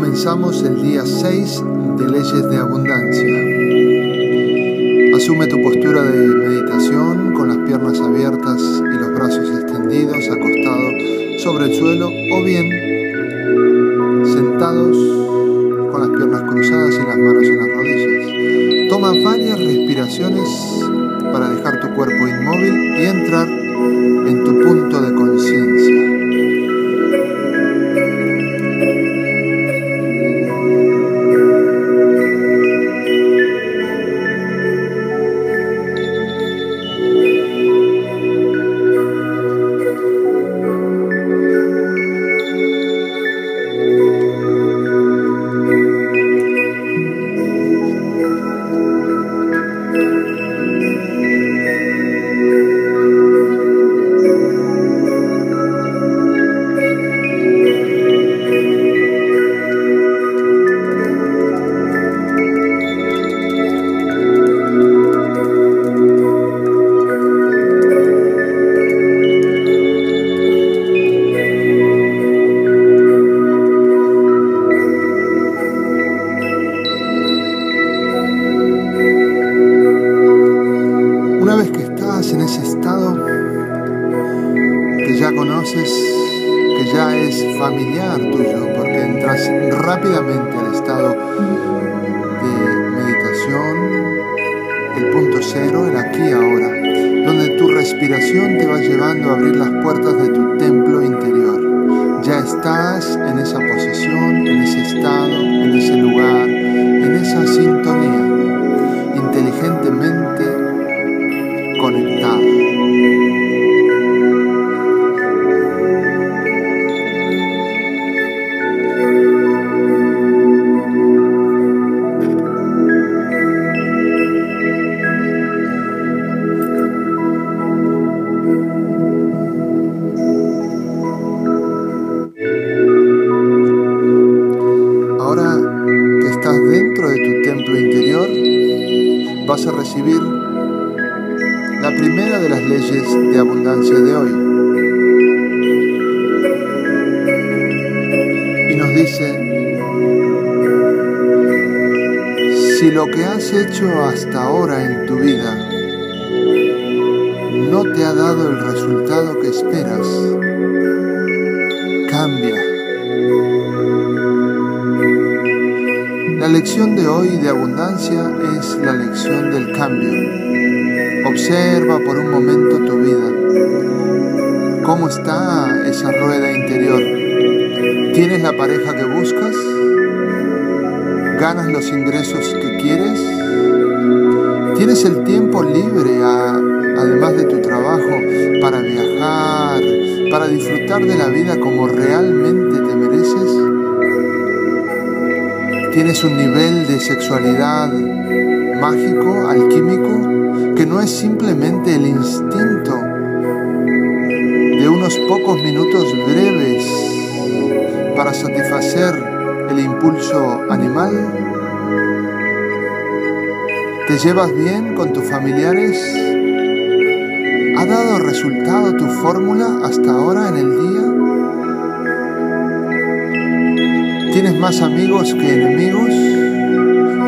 comenzamos el día 6 de Leyes de Abundancia. Asume tu postura de meditación con las piernas abiertas y los brazos extendidos, acostado sobre el suelo o bien sentados con las piernas cruzadas y las manos en las rodillas. Toma varias respiraciones para dejar tu cuerpo inmóvil y entrar de abundancia de hoy. Y nos dice, si lo que has hecho hasta ahora en tu vida no te ha dado el resultado que esperas, cambia. La lección de hoy de abundancia es la lección del cambio. Observa por un momento tu vida. ¿Cómo está esa rueda interior? ¿Tienes la pareja que buscas? ¿Ganas los ingresos que quieres? ¿Tienes el tiempo libre, además de tu trabajo, para viajar, para disfrutar de la vida como realmente te mereces? Tienes un nivel de sexualidad mágico, alquímico, que no es simplemente el instinto de unos pocos minutos breves para satisfacer el impulso animal. ¿Te llevas bien con tus familiares? ¿Ha dado resultado tu fórmula hasta ahora en el día? ¿Tienes más amigos que enemigos?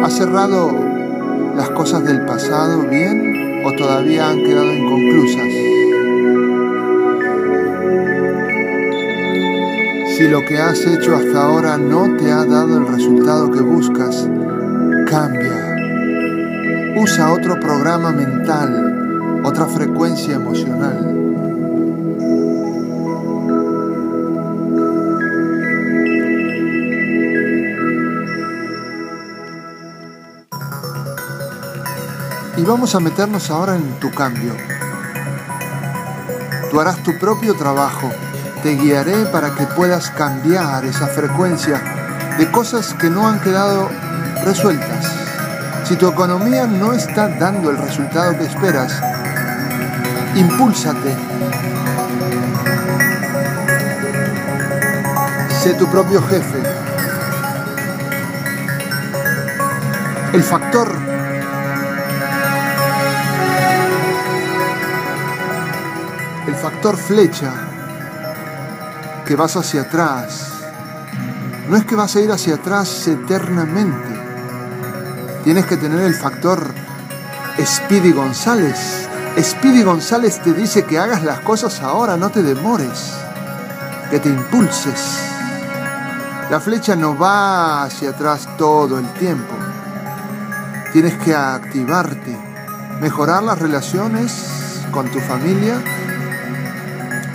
¿Has cerrado las cosas del pasado bien o todavía han quedado inconclusas? Si lo que has hecho hasta ahora no te ha dado el resultado que buscas, cambia. Usa otro programa mental, otra frecuencia emocional. Y vamos a meternos ahora en tu cambio. Tú harás tu propio trabajo. Te guiaré para que puedas cambiar esa frecuencia de cosas que no han quedado resueltas. Si tu economía no está dando el resultado que esperas, impúlsate. Sé tu propio jefe. El factor flecha, que vas hacia atrás, no es que vas a ir hacia atrás eternamente. Tienes que tener el factor Speedy González. Speedy González te dice que hagas las cosas ahora, no te demores, que te impulses. La flecha no va hacia atrás todo el tiempo. Tienes que activarte, mejorar las relaciones con tu familia,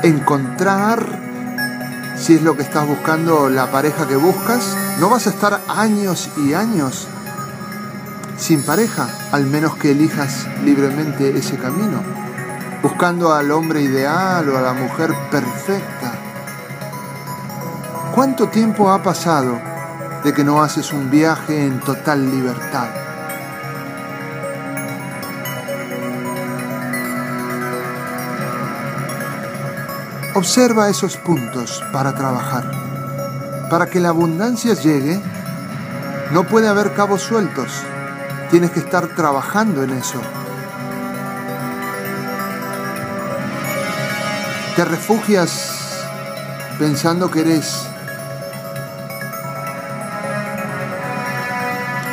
encontrar, si es lo que estás buscando, la pareja que buscas. No vas a estar años y años sin pareja, al menos que elijas libremente ese camino, buscando al hombre ideal o a la mujer perfecta. ¿Cuánto tiempo ha pasado de que no haces un viaje en total libertad? Observa esos puntos para trabajar. Para que la abundancia llegue, no puede haber cabos sueltos. Tienes que estar trabajando en eso. Te refugias pensando que eres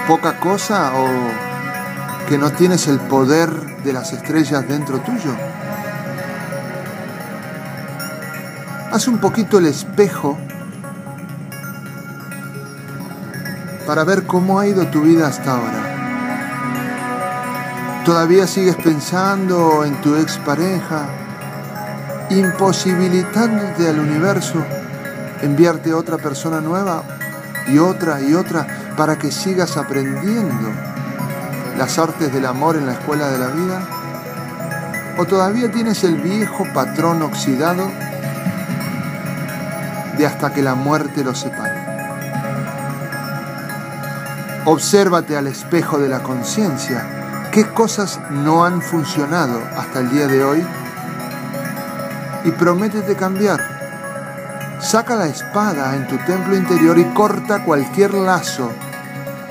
poca cosa o que no tienes el poder de las estrellas dentro tuyo. Haz un poquito el espejo para ver cómo ha ido tu vida hasta ahora. ¿Todavía sigues pensando en tu expareja, imposibilitándote al universo enviarte otra persona nueva y otra y otra para que sigas aprendiendo las artes del amor en la escuela de la vida? ¿O todavía tienes el viejo patrón oxidado de hasta que la muerte los separe. Obsérvate al espejo de la conciencia. ¿Qué cosas no han funcionado hasta el día de hoy? Y prométete cambiar. Saca la espada en tu templo interior y corta cualquier lazo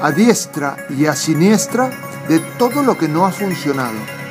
a diestra y a siniestra de todo lo que no ha funcionado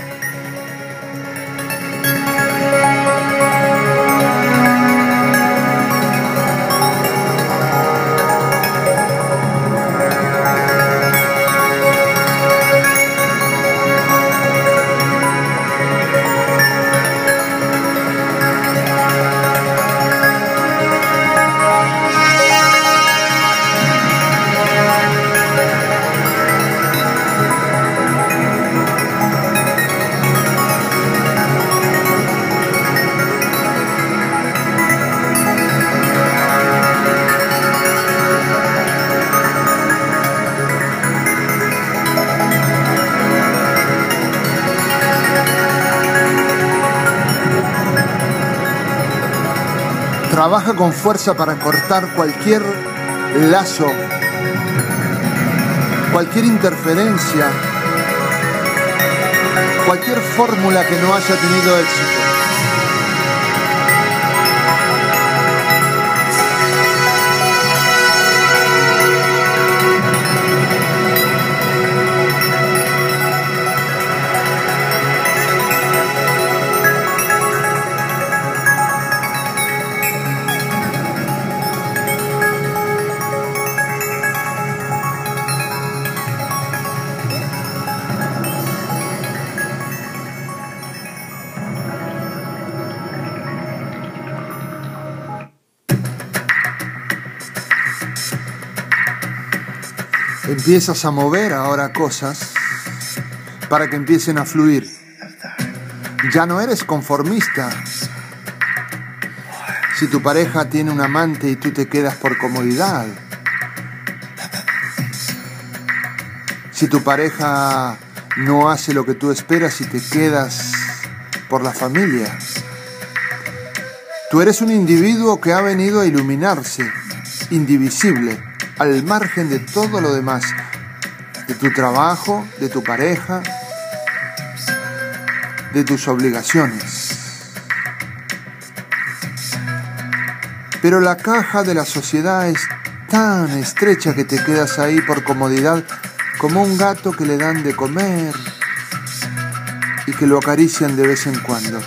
Trabaja con fuerza para cortar cualquier lazo, cualquier interferencia, cualquier fórmula que no haya tenido éxito. Empiezas a mover ahora cosas para que empiecen a fluir. Ya no eres conformista. Si tu pareja tiene un amante y tú te quedas por comodidad. Si tu pareja no hace lo que tú esperas y te quedas por la familia. Tú eres un individuo que ha venido a iluminarse, indivisible al margen de todo lo demás, de tu trabajo, de tu pareja, de tus obligaciones. Pero la caja de la sociedad es tan estrecha que te quedas ahí por comodidad como un gato que le dan de comer y que lo acarician de vez en cuando.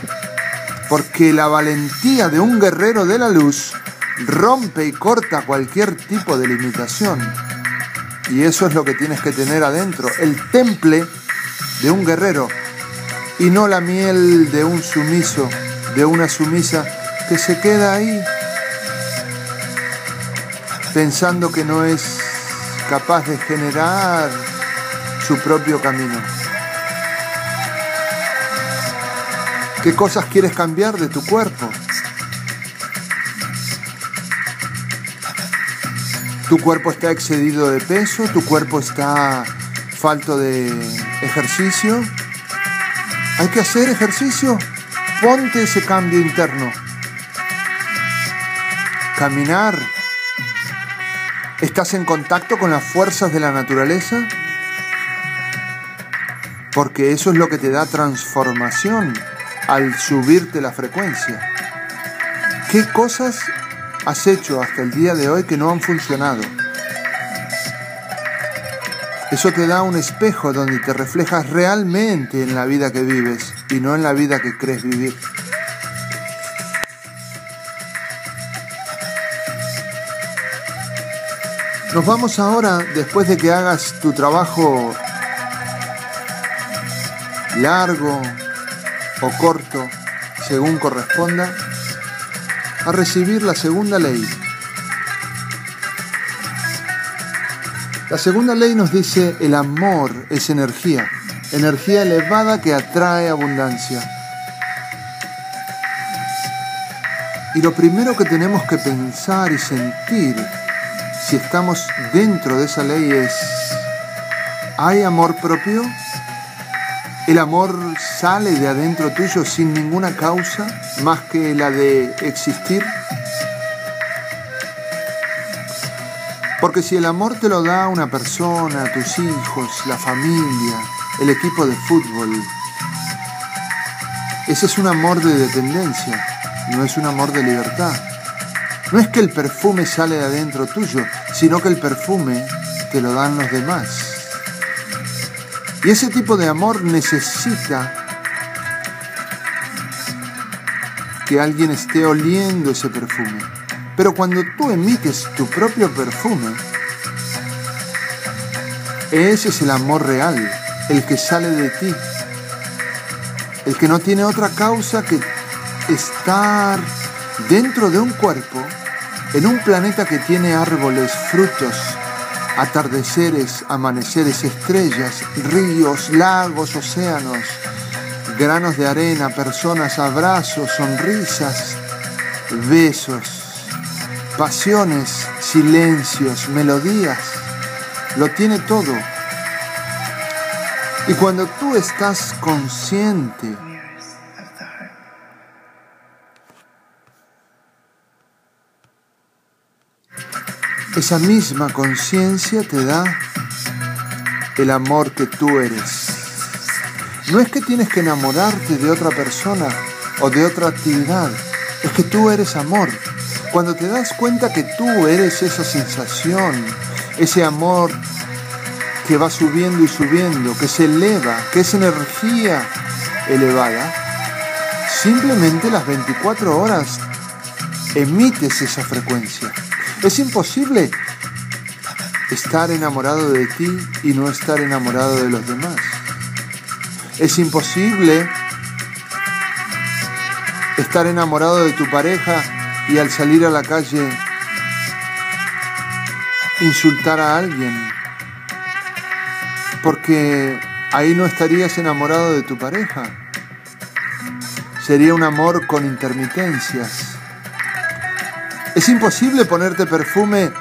Porque la valentía de un guerrero de la luz rompe y corta cualquier tipo de limitación. Y eso es lo que tienes que tener adentro, el temple de un guerrero y no la miel de un sumiso, de una sumisa que se queda ahí pensando que no es capaz de generar su propio camino. ¿Qué cosas quieres cambiar de tu cuerpo? Tu cuerpo está excedido de peso, tu cuerpo está falto de ejercicio. Hay que hacer ejercicio. Ponte ese cambio interno. Caminar. ¿Estás en contacto con las fuerzas de la naturaleza? Porque eso es lo que te da transformación al subirte la frecuencia. ¿Qué cosas has hecho hasta el día de hoy que no han funcionado? Eso te da un espejo donde te reflejas realmente en la vida que vives y no en la vida que crees vivir. Nos vamos ahora, después de que hagas tu trabajo largo o corto, según corresponda, a recibir la segunda ley. La segunda ley nos dice el amor es energía, energía elevada que atrae abundancia. Y lo primero que tenemos que pensar y sentir si estamos dentro de esa ley es, ¿hay amor propio? ¿El amor sale de adentro tuyo sin ninguna causa más que la de existir? Porque si el amor te lo da una persona, tus hijos, la familia, el equipo de fútbol, ese es un amor de dependencia, no es un amor de libertad. No es que el perfume sale de adentro tuyo, sino que el perfume te lo dan los demás. Y ese tipo de amor necesita que alguien esté oliendo ese perfume. Pero cuando tú emites tu propio perfume, ese es el amor real, el que sale de ti, el que no tiene otra causa que estar dentro de un cuerpo, en un planeta que tiene árboles, frutos, atardeceres, amaneceres, estrellas, ríos, lagos, océanos, granos de arena, personas, abrazos, sonrisas, besos, pasiones, silencios, melodías. Lo tiene todo. Y cuando tú estás consciente esa misma conciencia te da el amor que tú eres. No es que tienes que enamorarte de otra persona o de otra actividad, es que tú eres amor. Cuando te das cuenta que tú eres esa sensación, ese amor que va subiendo y subiendo, que se eleva, que es energía elevada, simplemente las 24 horas emites esa frecuencia. Es imposible estar enamorado de ti y no estar enamorado de los demás. Es imposible estar enamorado de tu pareja y al salir a la calle insultar a alguien. Porque ahí no estarías enamorado de tu pareja. Sería un amor con intermitencias. Es imposible ponerte perfume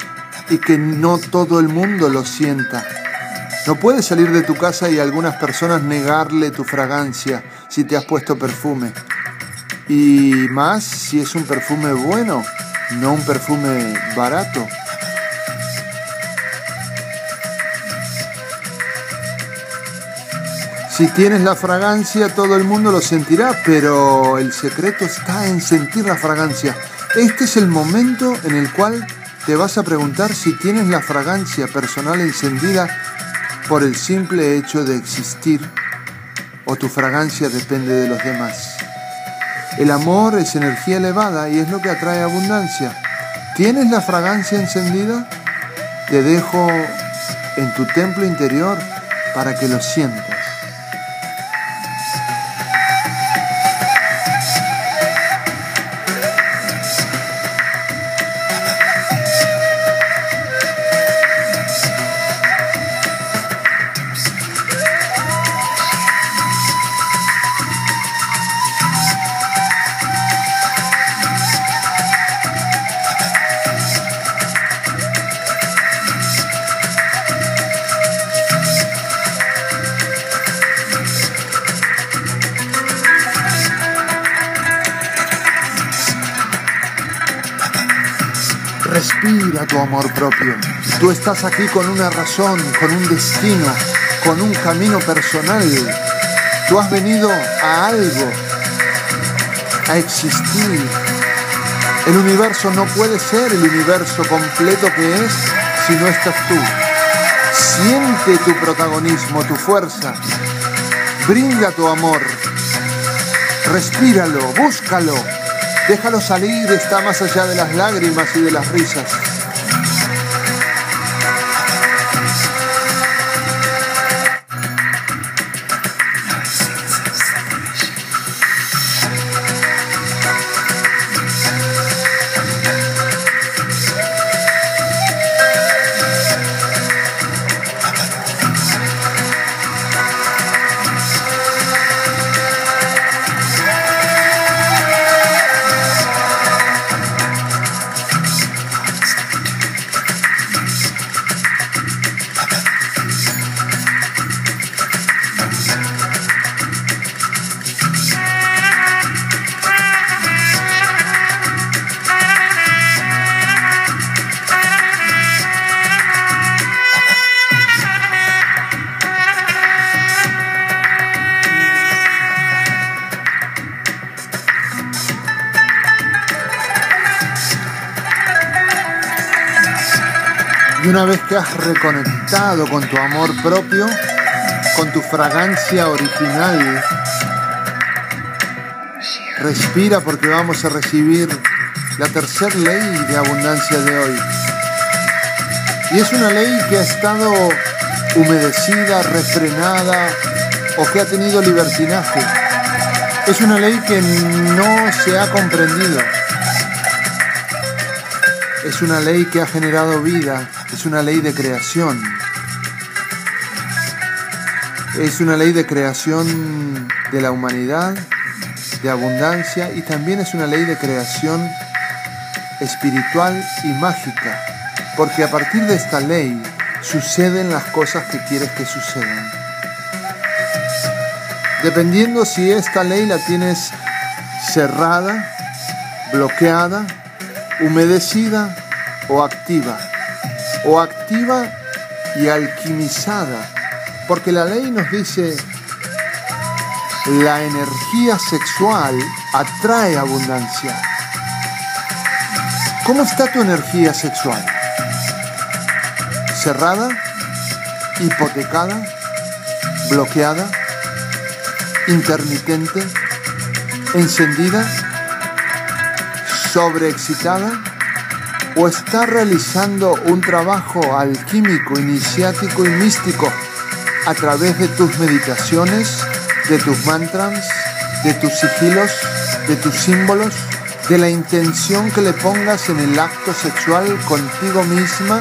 y que no todo el mundo lo sienta. No puedes salir de tu casa y a algunas personas negarle tu fragancia si te has puesto perfume. Y más si es un perfume bueno, no un perfume barato. Si tienes la fragancia, todo el mundo lo sentirá, pero el secreto está en sentir la fragancia. Este es el momento en el cual te vas a preguntar si tienes la fragancia personal encendida por el simple hecho de existir o tu fragancia depende de los demás. El amor es energía elevada y es lo que atrae abundancia. ¿Tienes la fragancia encendida? Te dejo en tu templo interior para que lo sientas. Tu amor propio. Tú estás aquí con una razón, con un destino, con un camino personal. Tú has venido a algo, a existir. El universo no puede ser el universo completo que es si no estás tú. Siente tu protagonismo, tu fuerza. Brinda tu amor. Respíralo, búscalo. Déjalo salir, está más allá de las lágrimas y de las risas. Una vez que has reconectado con tu amor propio, con tu fragancia original, respira porque vamos a recibir la tercera ley de abundancia de hoy. Y es una ley que ha estado humedecida, refrenada o que ha tenido libertinaje. Es una ley que no se ha comprendido. Es una ley que ha generado vida, es una ley de creación. Es una ley de creación de la humanidad, de abundancia y también es una ley de creación espiritual y mágica, porque a partir de esta ley suceden las cosas que quieres que sucedan. Dependiendo si esta ley la tienes cerrada, bloqueada, humedecida o activa, o activa y alquimizada, porque la ley nos dice, la energía sexual atrae abundancia. ¿Cómo está tu energía sexual? ¿Cerrada? ¿Hipotecada? ¿Bloqueada? ¿Intermitente? ¿Encendida? sobreexcitada o está realizando un trabajo alquímico, iniciático y místico a través de tus meditaciones, de tus mantras, de tus sigilos, de tus símbolos, de la intención que le pongas en el acto sexual contigo misma,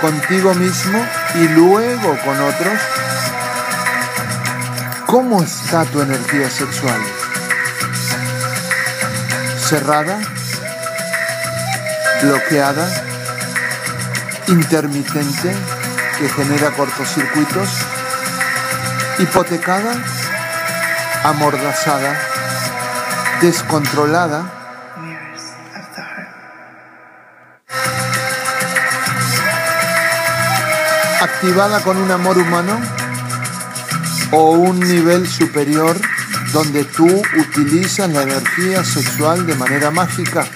contigo mismo y luego con otros. ¿Cómo está tu energía sexual? ¿Cerrada? Bloqueada, intermitente, que genera cortocircuitos, hipotecada, amordazada, descontrolada, activada con un amor humano o un nivel superior donde tú utilizas la energía sexual de manera mágica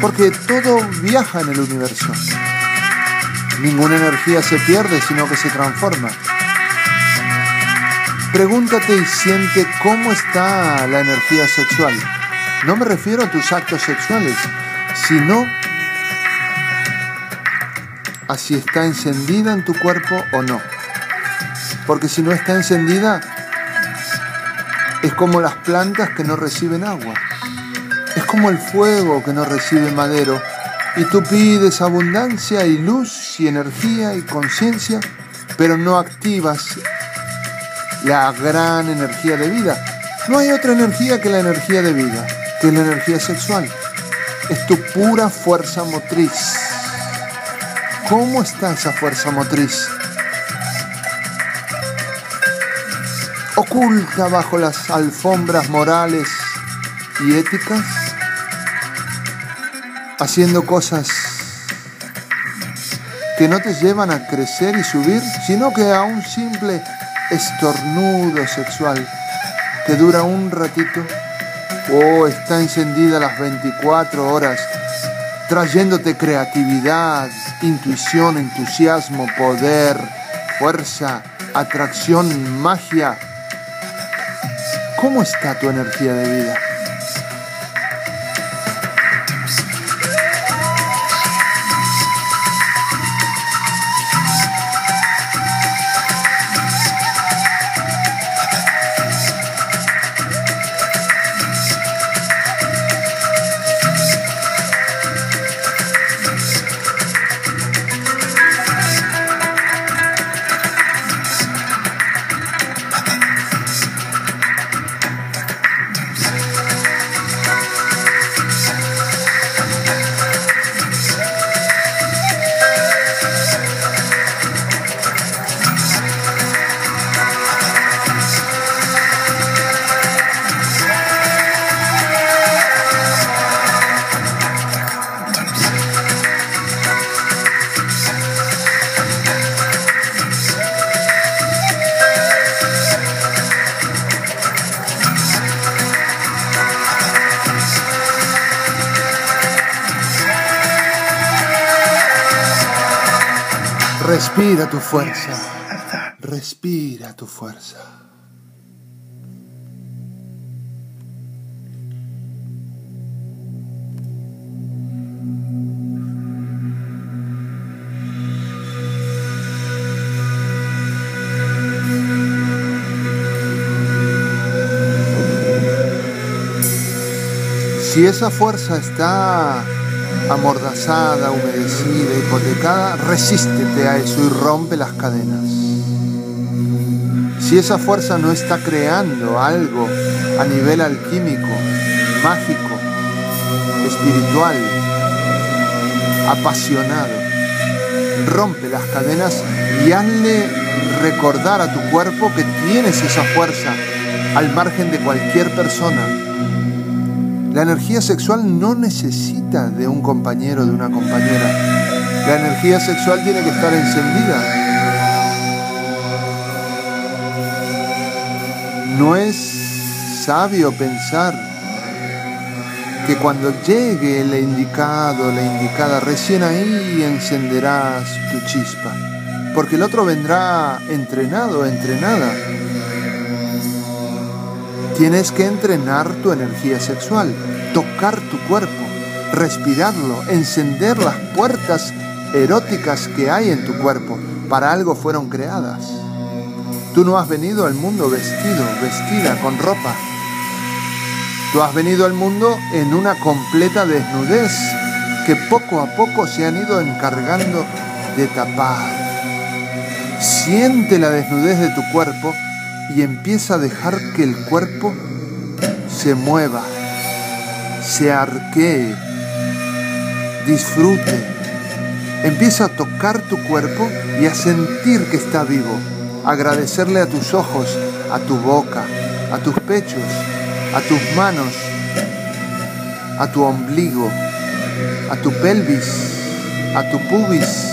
porque todo viaja en el universo. Ninguna energía se pierde, sino que se transforma. Pregúntate y siente cómo está la energía sexual. No me refiero a tus actos sexuales, sino a si está encendida en tu cuerpo o no. Porque si no está encendida, es como las plantas que no reciben agua. Es como el fuego que no recibe madero. Y tú pides abundancia y luz y energía y conciencia, pero no activas la gran energía de vida. No hay otra energía que la energía de vida, que la energía sexual. Es tu pura fuerza motriz. ¿Cómo está esa fuerza motriz? Oculta bajo las alfombras morales y éticas, haciendo cosas que no te llevan a crecer y subir, sino que a un simple estornudo sexual que dura un ratito o está encendida las 24 horas, trayéndote creatividad, intuición, entusiasmo, poder, fuerza, atracción, magia. ¿Cómo está tu energía de vida? Respira tu fuerza. Respira tu fuerza. Si esa fuerza está amordazada, humedecida, hipotecada, resístete a eso y rompe las cadenas. Si esa fuerza no está creando algo a nivel alquímico, mágico, espiritual, apasionado, rompe las cadenas y hazle recordar a tu cuerpo que tienes esa fuerza al margen de cualquier persona la energía sexual no necesita de un compañero, de una compañera. La energía sexual tiene que estar encendida. No es sabio pensar que cuando llegue el indicado, la indicada, recién ahí encenderás tu chispa. Porque el otro vendrá entrenado, entrenada Tienes que entrenar tu energía sexual, tocar tu cuerpo, respirarlo, encender las puertas eróticas que hay en tu cuerpo. Para algo fueron creadas. Tú no has venido al mundo vestido, vestida, con ropa. Tú has venido al mundo en una completa desnudez que poco a poco se han ido encargando de tapar. Siente la desnudez de tu cuerpo y empieza a dejar que el cuerpo se mueva, se arquee, disfrute. Empieza a tocar tu cuerpo y a sentir que está vivo. Agradecerle a tus ojos, a tu boca, a tus pechos, a tus manos, a tu ombligo, a tu pelvis, a tu pubis,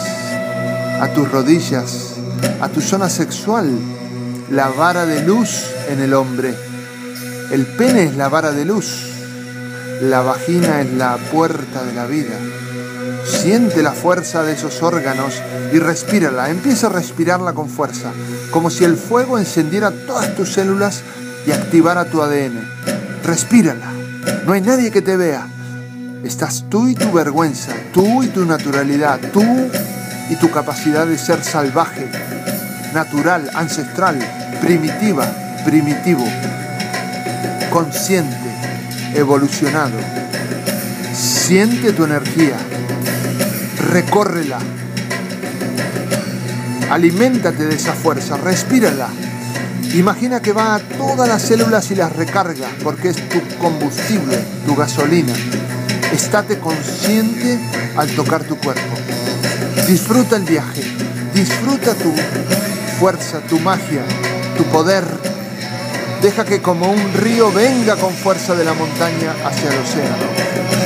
a tus rodillas, a tu zona sexual la vara de luz en el hombre. El pene es la vara de luz. La vagina es la puerta de la vida. Siente la fuerza de esos órganos y respírala. Empieza a respirarla con fuerza, como si el fuego encendiera todas tus células y activara tu ADN. Respírala. No hay nadie que te vea. Estás tú y tu vergüenza, tú y tu naturalidad, tú y tu capacidad de ser salvaje, natural, ancestral, primitiva, primitivo, consciente, evolucionado. Siente tu energía, recórrela, aliméntate de esa fuerza, respírala. Imagina que va a todas las células y las recarga porque es tu combustible, tu gasolina. Estate consciente al tocar tu cuerpo. Disfruta el viaje, disfruta tu fuerza, tu magia, tu poder. Deja que como un río venga con fuerza de la montaña hacia el océano.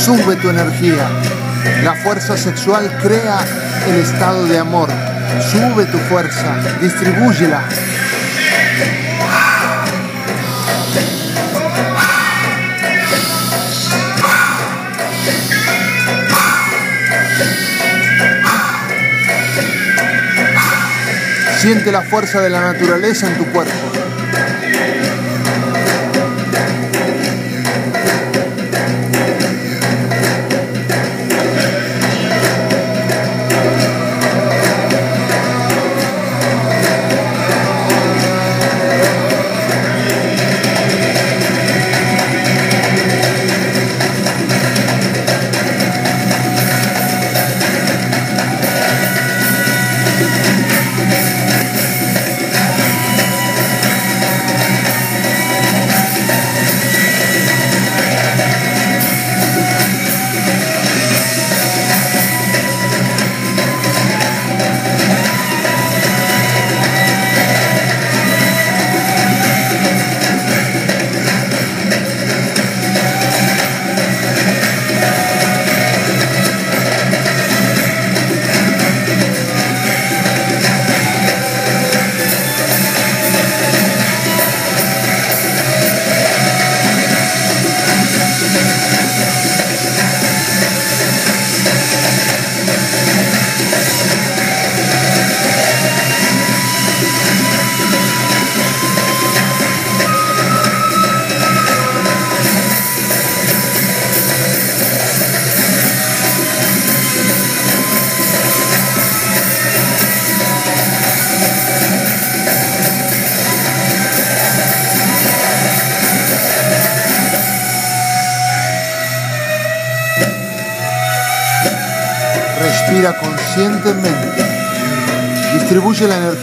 Sube tu energía. La fuerza sexual crea el estado de amor. Sube tu fuerza, distribúyela. Siente la fuerza de la naturaleza en tu cuerpo.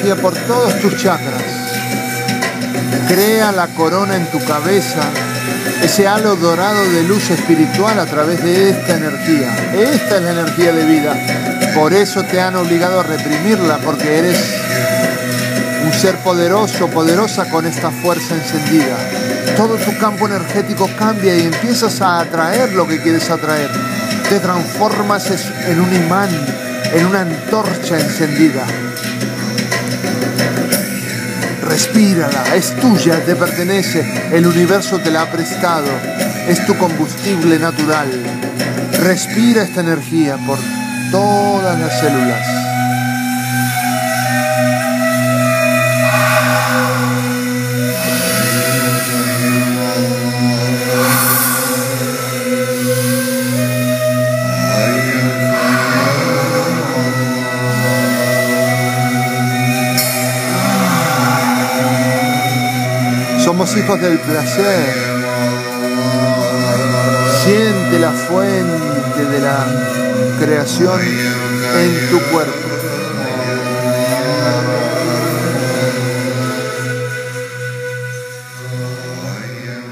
Por todos tus chakras. Crea la corona en tu cabeza, ese halo dorado de luz espiritual a través de esta energía. Esta es la energía de vida. Por eso te han obligado a reprimirla, porque eres un ser poderoso, poderosa con esta fuerza encendida. Todo tu campo energético cambia y empiezas a atraer lo que quieres atraer. Te transformas en un imán en una antorcha encendida. Respírala, es tuya, te pertenece, el universo te la ha prestado, es tu combustible natural. Respira esta energía por todas las células. Hijos del placer. Siente la fuente de la creación en tu cuerpo.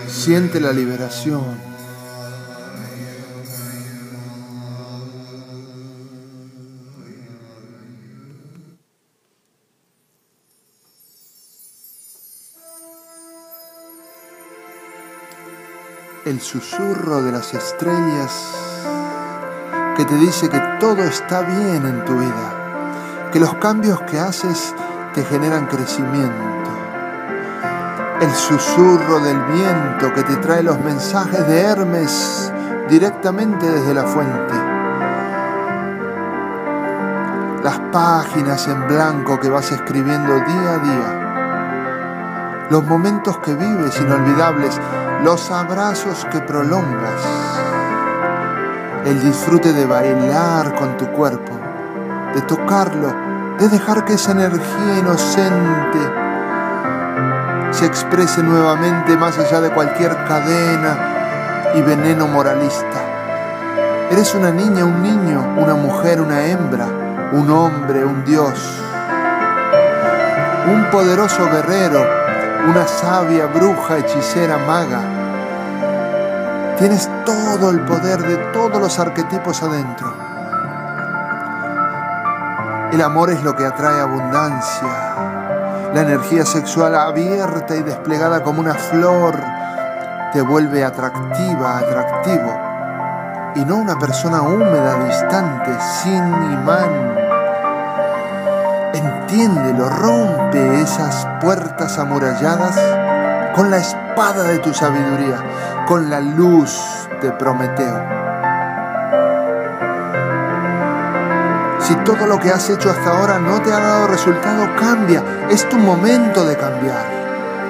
Siente la liberación. El susurro de las estrellas que te dice que todo está bien en tu vida, que los cambios que haces te generan crecimiento. El susurro del viento que te trae los mensajes de Hermes directamente desde la fuente. Las páginas en blanco que vas escribiendo día a día. Los momentos que vives inolvidables los abrazos que prolongas, el disfrute de bailar con tu cuerpo, de tocarlo, de dejar que esa energía inocente se exprese nuevamente más allá de cualquier cadena y veneno moralista. Eres una niña, un niño, una mujer, una hembra, un hombre, un dios, un poderoso guerrero, una sabia bruja, hechicera, maga. Tienes todo el poder de todos los arquetipos adentro. El amor es lo que atrae abundancia. La energía sexual abierta y desplegada como una flor te vuelve atractiva, atractivo. Y no una persona húmeda, distante, sin imán Entiéndelo, rompe esas puertas amuralladas con la espada de tu sabiduría, con la luz de Prometeo. Si todo lo que has hecho hasta ahora no te ha dado resultado, cambia. Es tu momento de cambiar,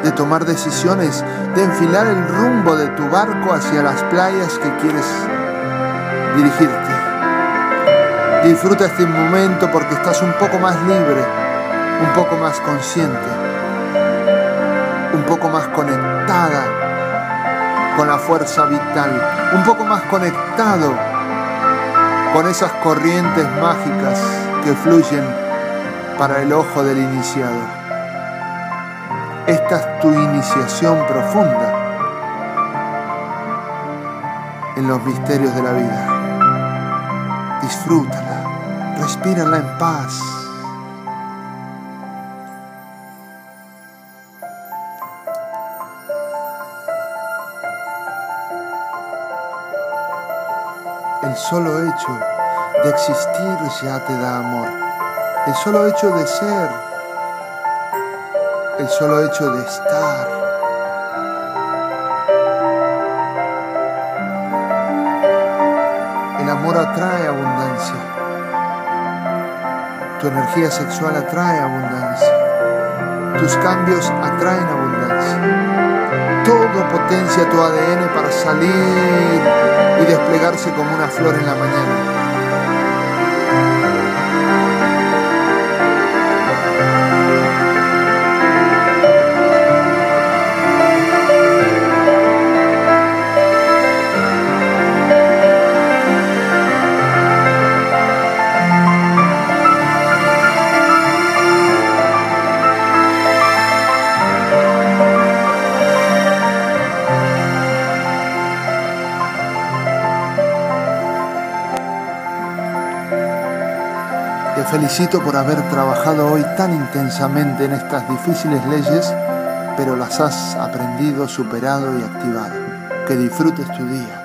de tomar decisiones, de enfilar el rumbo de tu barco hacia las playas que quieres dirigirte. Disfruta este momento porque estás un poco más libre un poco más consciente, un poco más conectada con la fuerza vital, un poco más conectado con esas corrientes mágicas que fluyen para el ojo del iniciado. Esta es tu iniciación profunda en los misterios de la vida. Disfrútala, respírala en paz. Solo hecho de existir ya te da amor. El solo hecho de ser. El solo hecho de estar. El amor atrae abundancia. Tu energía sexual atrae abundancia. Tus cambios atraen abundancia. Todo potencia tu ADN para salir y desplegarse como una flor en la mañana. Felicito por haber trabajado hoy tan intensamente en estas difíciles leyes, pero las has aprendido, superado y activado. Que disfrutes tu día.